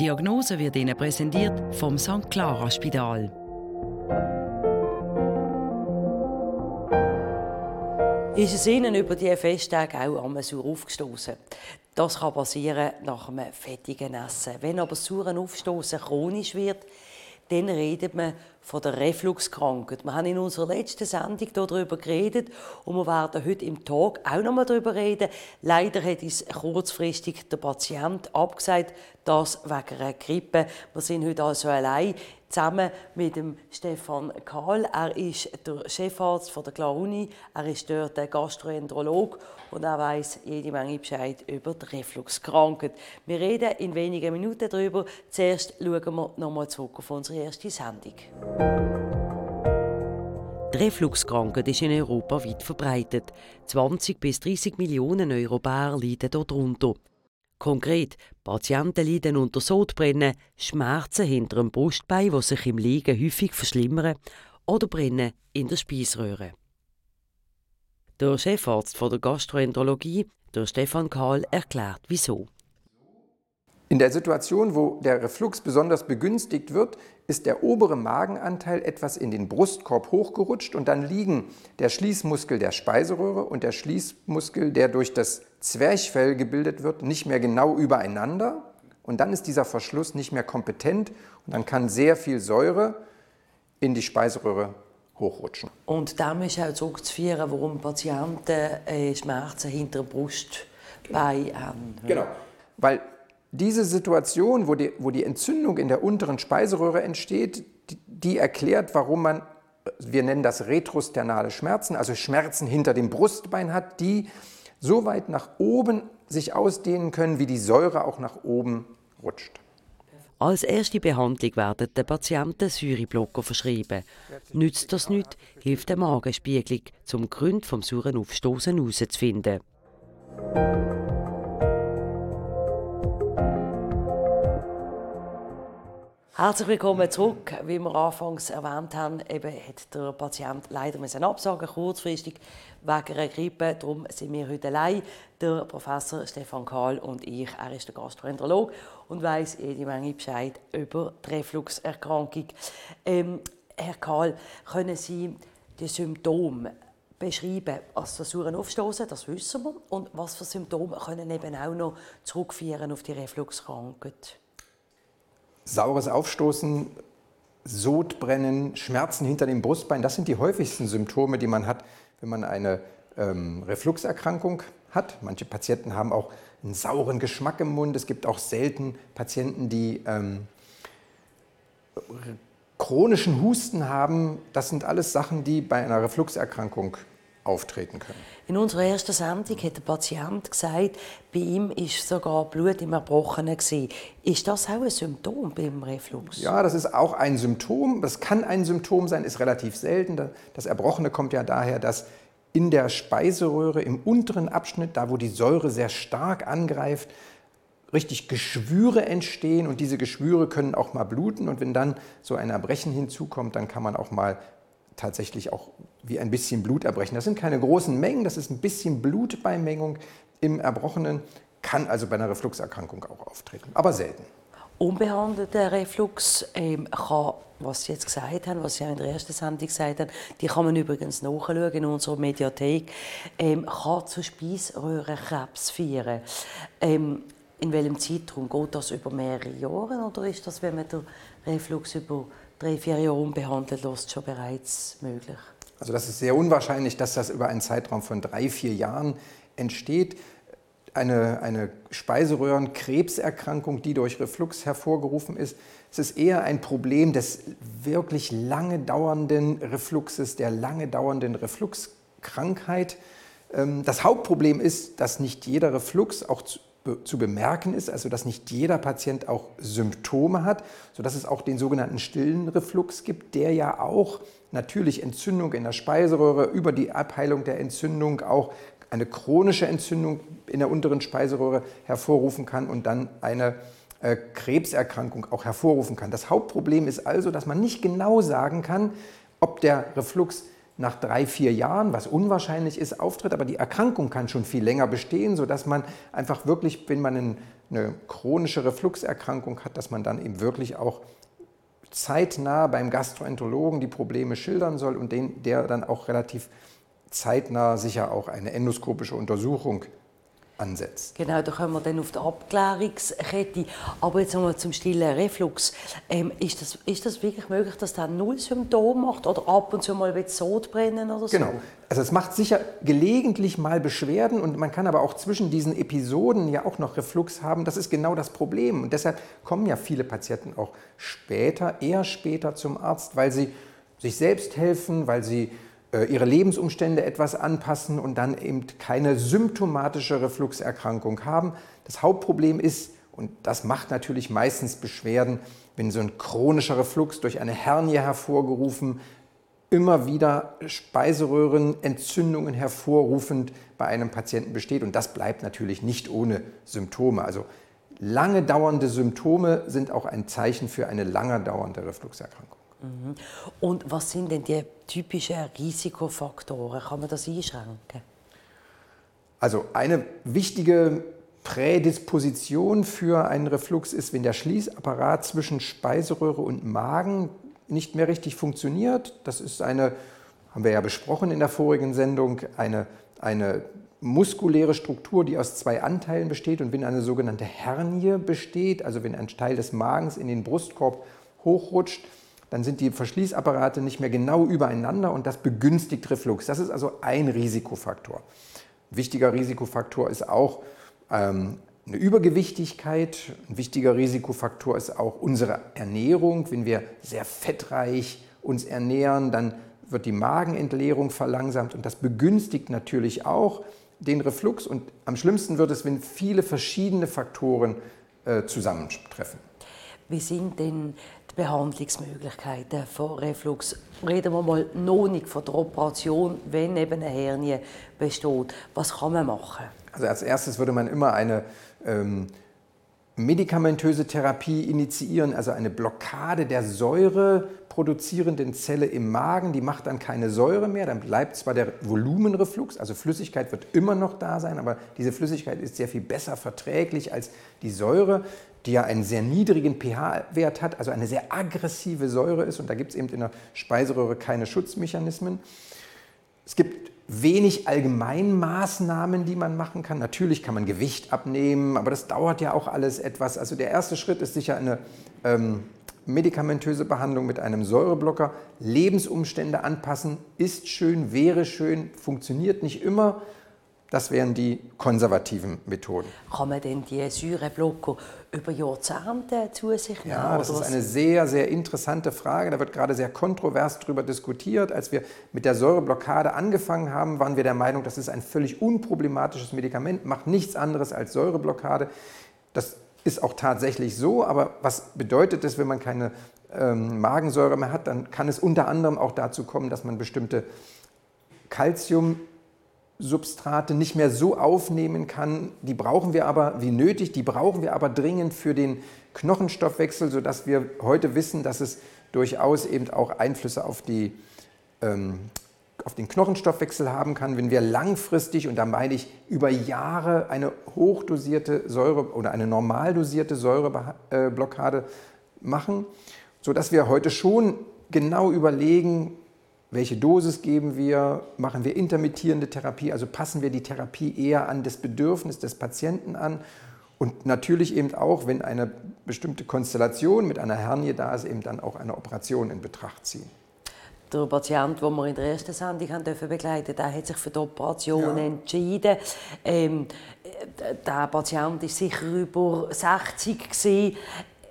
Die Diagnose wird Ihnen präsentiert vom St. Clara Spital. Ist es Ihnen über diese Festtage auch einmal sauer aufgestoßen? Das kann passieren nach einem fettigen Essen. Wenn aber das saure Aufstoßen chronisch wird, dann redet man von der Refluxkrankheit. Wir haben in unserer letzten Sendung darüber geredet und wir werden heute im Tag auch noch mal darüber reden. Leider hat uns kurzfristig der Patient abgesagt, das wegen einer Grippe. Wir sind heute also allein zusammen mit dem Stefan Kahl. Er ist der Chefarzt von der Claruni. Er ist dort der Gastroenterolog und er weiß jede Menge Bescheid über die Refluxkrankheit. Wir reden in wenigen Minuten darüber. Zuerst schauen wir nochmal zurück auf unsere erste Sendung. Die Refluxkrankheit ist in Europa weit verbreitet. 20 bis 30 Millionen Europäer leiden darunter. Konkret, Patienten leiden unter Sodbrennen, Schmerzen hinter dem Brustbein, die sich im Liegen häufig verschlimmern, oder Brennen in der Speiseröhre. Der Chefarzt der Gastroenterologie, der Stefan Kahl, erklärt, wieso. In der Situation, wo der Reflux besonders begünstigt wird, ist der obere Magenanteil etwas in den Brustkorb hochgerutscht und dann liegen der Schließmuskel der Speiseröhre und der Schließmuskel, der durch das Zwerchfell gebildet wird, nicht mehr genau übereinander. Und dann ist dieser Verschluss nicht mehr kompetent und dann kann sehr viel Säure in die Speiseröhre hochrutschen. Und da ist auch zurückzuführen, warum Patienten äh, Schmerzen hinter der Brustbein haben. Genau, weil diese Situation, wo die, wo die Entzündung in der unteren Speiseröhre entsteht, die, die erklärt, warum man, wir nennen das retrosternale Schmerzen, also Schmerzen hinter dem Brustbein hat, die so weit nach oben sich ausdehnen können, wie die Säure auch nach oben rutscht. Als erste Behandlung werden den Patienten Säureblocker verschrieben. Nützt das nicht, hilft eine Magenspiegelung, um die Gründe vom sauren Aufstoßen herauszufinden. Herzlich willkommen zurück. Wie wir anfangs erwähnt haben, eben hat der Patient leider müssen absagen kurzfristig wegen einer Grippe. Darum sind wir heute allein. Der Professor Stefan Kahl und ich. Er ist der Gastroenterolog und weiß jede Menge Bescheid über die Refluxerkrankung. Ähm, Herr Kahl, können Sie die Symptome beschreiben als Versuchen aufstoßen, das wissen wir. Und was für Symptome können eben auch noch zurückführen auf die Refluxkrankheit? Saures Aufstoßen, Sodbrennen, Schmerzen hinter dem Brustbein, das sind die häufigsten Symptome, die man hat, wenn man eine ähm, Refluxerkrankung hat. Manche Patienten haben auch einen sauren Geschmack im Mund. Es gibt auch selten Patienten, die ähm, chronischen Husten haben. Das sind alles Sachen, die bei einer Refluxerkrankung auftreten können. In unserer ersten Sendung hat der Patient gesagt, bei ihm ist sogar Blut im Erbrochenen Ist das auch ein Symptom beim Reflux? Ja, das ist auch ein Symptom. Das kann ein Symptom sein, ist relativ selten. Das Erbrochene kommt ja daher, dass in der Speiseröhre im unteren Abschnitt, da wo die Säure sehr stark angreift, richtig Geschwüre entstehen und diese Geschwüre können auch mal bluten und wenn dann so ein Erbrechen hinzukommt, dann kann man auch mal tatsächlich auch wie ein bisschen Blut erbrechen. Das sind keine großen Mengen, das ist ein bisschen Blutbeimengung im Erbrochenen, kann also bei einer Refluxerkrankung auch auftreten, aber selten. Unbehandelter Reflux ähm, kann, was Sie jetzt gesagt haben, was Sie auch in der ersten Sendung gesagt haben, die kann man übrigens nachschauen in unserer Mediathek, ähm, kann zu Speiseröhrenkrebs führen. Ähm, in welchem Zeitraum geht das über mehrere Jahre oder ist das, wenn man den Reflux über drei, vier Jahre unbehandelt lässt, schon bereits möglich? Also das ist sehr unwahrscheinlich, dass das über einen Zeitraum von drei, vier Jahren entsteht. Eine, eine Speiseröhrenkrebserkrankung, die durch Reflux hervorgerufen ist, es ist eher ein Problem des wirklich lange dauernden Refluxes, der lange dauernden Refluxkrankheit. Ähm, das Hauptproblem ist, dass nicht jeder Reflux auch zu bemerken ist, also dass nicht jeder Patient auch Symptome hat, sodass es auch den sogenannten stillen Reflux gibt, der ja auch natürlich Entzündung in der Speiseröhre über die Abheilung der Entzündung auch eine chronische Entzündung in der unteren Speiseröhre hervorrufen kann und dann eine äh, Krebserkrankung auch hervorrufen kann. Das Hauptproblem ist also, dass man nicht genau sagen kann, ob der Reflux nach drei, vier Jahren, was unwahrscheinlich ist, auftritt, aber die Erkrankung kann schon viel länger bestehen, sodass man einfach wirklich, wenn man eine chronische Refluxerkrankung hat, dass man dann eben wirklich auch zeitnah beim Gastroenterologen die Probleme schildern soll und den, der dann auch relativ zeitnah sicher auch eine endoskopische Untersuchung ansetzt. Genau, da kommen wir dann auf die Abklärungskette. Aber jetzt nochmal zum stillen Reflux. Ähm, ist, das, ist das wirklich möglich, dass der null Symptome macht oder ab und zu mal wird Sodbrennen oder so? Genau. Also es macht sicher gelegentlich mal Beschwerden und man kann aber auch zwischen diesen Episoden ja auch noch Reflux haben. Das ist genau das Problem. Und deshalb kommen ja viele Patienten auch später, eher später zum Arzt, weil sie sich selbst helfen, weil sie ihre Lebensumstände etwas anpassen und dann eben keine symptomatische Refluxerkrankung haben. Das Hauptproblem ist, und das macht natürlich meistens Beschwerden, wenn so ein chronischer Reflux durch eine Hernie hervorgerufen, immer wieder Speiseröhrenentzündungen hervorrufend bei einem Patienten besteht. Und das bleibt natürlich nicht ohne Symptome. Also lange dauernde Symptome sind auch ein Zeichen für eine lange dauernde Refluxerkrankung. Mhm. Und was sind denn die typischen Risikofaktoren? Kann man das einschränken? Also eine wichtige Prädisposition für einen Reflux ist, wenn der Schließapparat zwischen Speiseröhre und Magen nicht mehr richtig funktioniert. Das ist eine, haben wir ja besprochen in der vorigen Sendung, eine, eine muskuläre Struktur, die aus zwei Anteilen besteht. Und wenn eine sogenannte Hernie besteht, also wenn ein Teil des Magens in den Brustkorb hochrutscht, dann sind die Verschließapparate nicht mehr genau übereinander und das begünstigt Reflux. Das ist also ein Risikofaktor. Ein wichtiger Risikofaktor ist auch ähm, eine Übergewichtigkeit. Ein wichtiger Risikofaktor ist auch unsere Ernährung. Wenn wir sehr fettreich uns ernähren, dann wird die Magenentleerung verlangsamt und das begünstigt natürlich auch den Reflux. Und am schlimmsten wird es, wenn viele verschiedene Faktoren äh, zusammentreffen. Wie sind denn die Behandlungsmöglichkeiten von Reflux? Reden wir mal noch nicht von der Operation, wenn eben eine Hernie besteht. Was kann man machen? Also als erstes würde man immer eine ähm, medikamentöse Therapie initiieren, also eine Blockade der Säure produzierenden Zelle im Magen, die macht dann keine Säure mehr, dann bleibt zwar der Volumenreflux, also Flüssigkeit wird immer noch da sein, aber diese Flüssigkeit ist sehr viel besser verträglich als die Säure die ja einen sehr niedrigen pH-Wert hat, also eine sehr aggressive Säure ist. Und da gibt es eben in der Speiseröhre keine Schutzmechanismen. Es gibt wenig Allgemeinmaßnahmen, die man machen kann. Natürlich kann man Gewicht abnehmen, aber das dauert ja auch alles etwas. Also der erste Schritt ist sicher eine ähm, medikamentöse Behandlung mit einem Säureblocker. Lebensumstände anpassen ist schön, wäre schön, funktioniert nicht immer. Das wären die konservativen Methoden. Kann man denn die Säureblocker über Jahrzehnte zu sich nehmen? Ja, das ist eine sehr, sehr interessante Frage. Da wird gerade sehr kontrovers darüber diskutiert. Als wir mit der Säureblockade angefangen haben, waren wir der Meinung, das ist ein völlig unproblematisches Medikament, macht nichts anderes als Säureblockade. Das ist auch tatsächlich so, aber was bedeutet es, wenn man keine ähm, Magensäure mehr hat? Dann kann es unter anderem auch dazu kommen, dass man bestimmte Calcium Substrate nicht mehr so aufnehmen kann. Die brauchen wir aber wie nötig, die brauchen wir aber dringend für den Knochenstoffwechsel, sodass wir heute wissen, dass es durchaus eben auch Einflüsse auf, die, ähm, auf den Knochenstoffwechsel haben kann, wenn wir langfristig, und da meine ich über Jahre, eine hochdosierte Säure oder eine normal dosierte Säureblockade machen, sodass wir heute schon genau überlegen, welche Dosis geben wir? Machen wir intermittierende Therapie? Also passen wir die Therapie eher an das Bedürfnis des Patienten an? Und natürlich eben auch, wenn eine bestimmte Konstellation mit einer Hernie da ist, eben dann auch eine Operation in Betracht ziehen. Der Patient, den wir in der ersten Sendung haben dürfen begleiten der hat sich für die Operation ja. entschieden. Ähm, der Patient war sicher über 60 gewesen.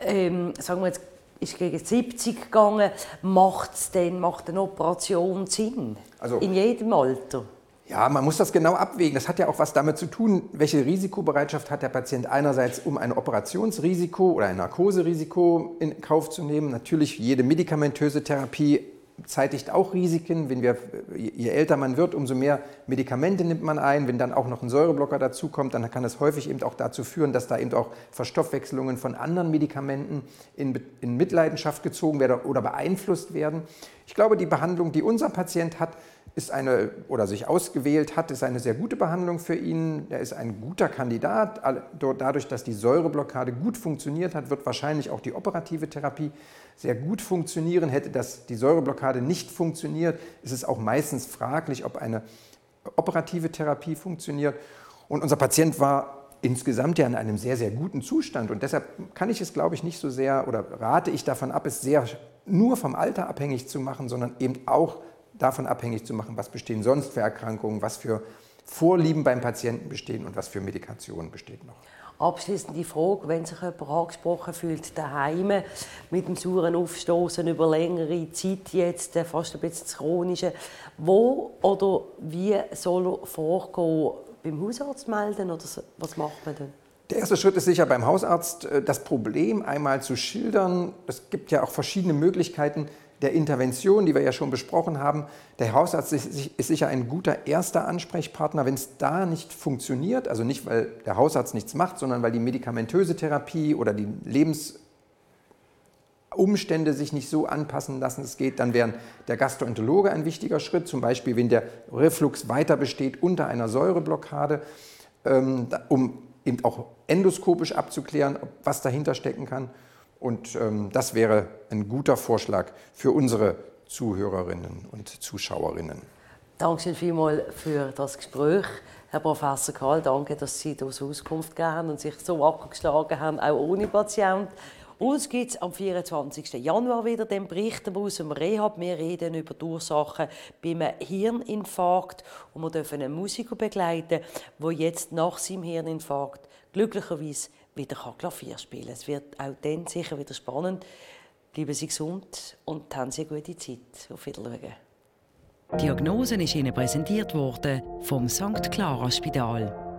Ähm, sagen wir jetzt ist gegen 70 gegangen. Macht es denn, macht eine Operation Sinn? Also, in jedem Alter? Ja, man muss das genau abwägen. Das hat ja auch was damit zu tun, welche Risikobereitschaft hat der Patient einerseits, um ein Operationsrisiko oder ein Narkoserisiko in Kauf zu nehmen. Natürlich jede medikamentöse Therapie zeitigt auch Risiken. Wenn wir, je älter man wird, umso mehr Medikamente nimmt man ein. Wenn dann auch noch ein Säureblocker dazukommt, dann kann es häufig eben auch dazu führen, dass da eben auch Verstoffwechselungen von anderen Medikamenten in, in Mitleidenschaft gezogen werden oder beeinflusst werden. Ich glaube, die Behandlung, die unser Patient hat, ist eine oder sich ausgewählt hat, ist eine sehr gute Behandlung für ihn. Er ist ein guter Kandidat. Dadurch, dass die Säureblockade gut funktioniert hat, wird wahrscheinlich auch die operative Therapie sehr gut funktionieren. Hätte das, die Säureblockade nicht funktioniert, ist es auch meistens fraglich, ob eine operative Therapie funktioniert. Und unser Patient war insgesamt ja in einem sehr, sehr guten Zustand. Und deshalb kann ich es, glaube ich, nicht so sehr oder rate ich davon ab, es sehr nur vom Alter abhängig zu machen, sondern eben auch davon abhängig zu machen, was bestehen sonst für Erkrankungen, was für Vorlieben beim Patienten bestehen und was für Medikationen besteht noch. Abschließend die Frage, wenn sich jemand angesprochen fühlt, daheim mit dem sauren Aufstoßen über längere Zeit jetzt, äh, fast ein bisschen das Chronische, wo oder wie soll er vorgehen? Beim Hausarzt melden oder was macht man denn? Der erste Schritt ist sicher beim Hausarzt, äh, das Problem einmal zu schildern. Es gibt ja auch verschiedene Möglichkeiten, der Intervention, die wir ja schon besprochen haben. Der Hausarzt ist sicher ein guter erster Ansprechpartner. Wenn es da nicht funktioniert, also nicht, weil der Hausarzt nichts macht, sondern weil die medikamentöse Therapie oder die Lebensumstände sich nicht so anpassen lassen, es geht, dann wäre der Gastroenterologe ein wichtiger Schritt. Zum Beispiel, wenn der Reflux weiter besteht unter einer Säureblockade, ähm, um eben auch endoskopisch abzuklären, was dahinter stecken kann. Und ähm, das wäre ein guter Vorschlag für unsere Zuhörerinnen und Zuschauerinnen. Danke vielmals für das Gespräch. Herr Professor Karl, danke, dass Sie uns Auskunft gegeben und sich so abgeschlagen haben, auch ohne Patient. Uns gibt es am 24. Januar wieder den Bericht aus dem Rehab. Wir reden über die Ursachen beim Hirninfarkt und wir dürfen einen Musiker begleiten, der jetzt nach seinem Hirninfarkt glücklicherweise wieder Klavier spielen kann. Es wird auch dann sicher wieder spannend. Bleiben Sie gesund und haben Sie eine gute Zeit. Auf Wiedersehen. Die Diagnose ist Ihnen präsentiert worden vom St. Clara Spital.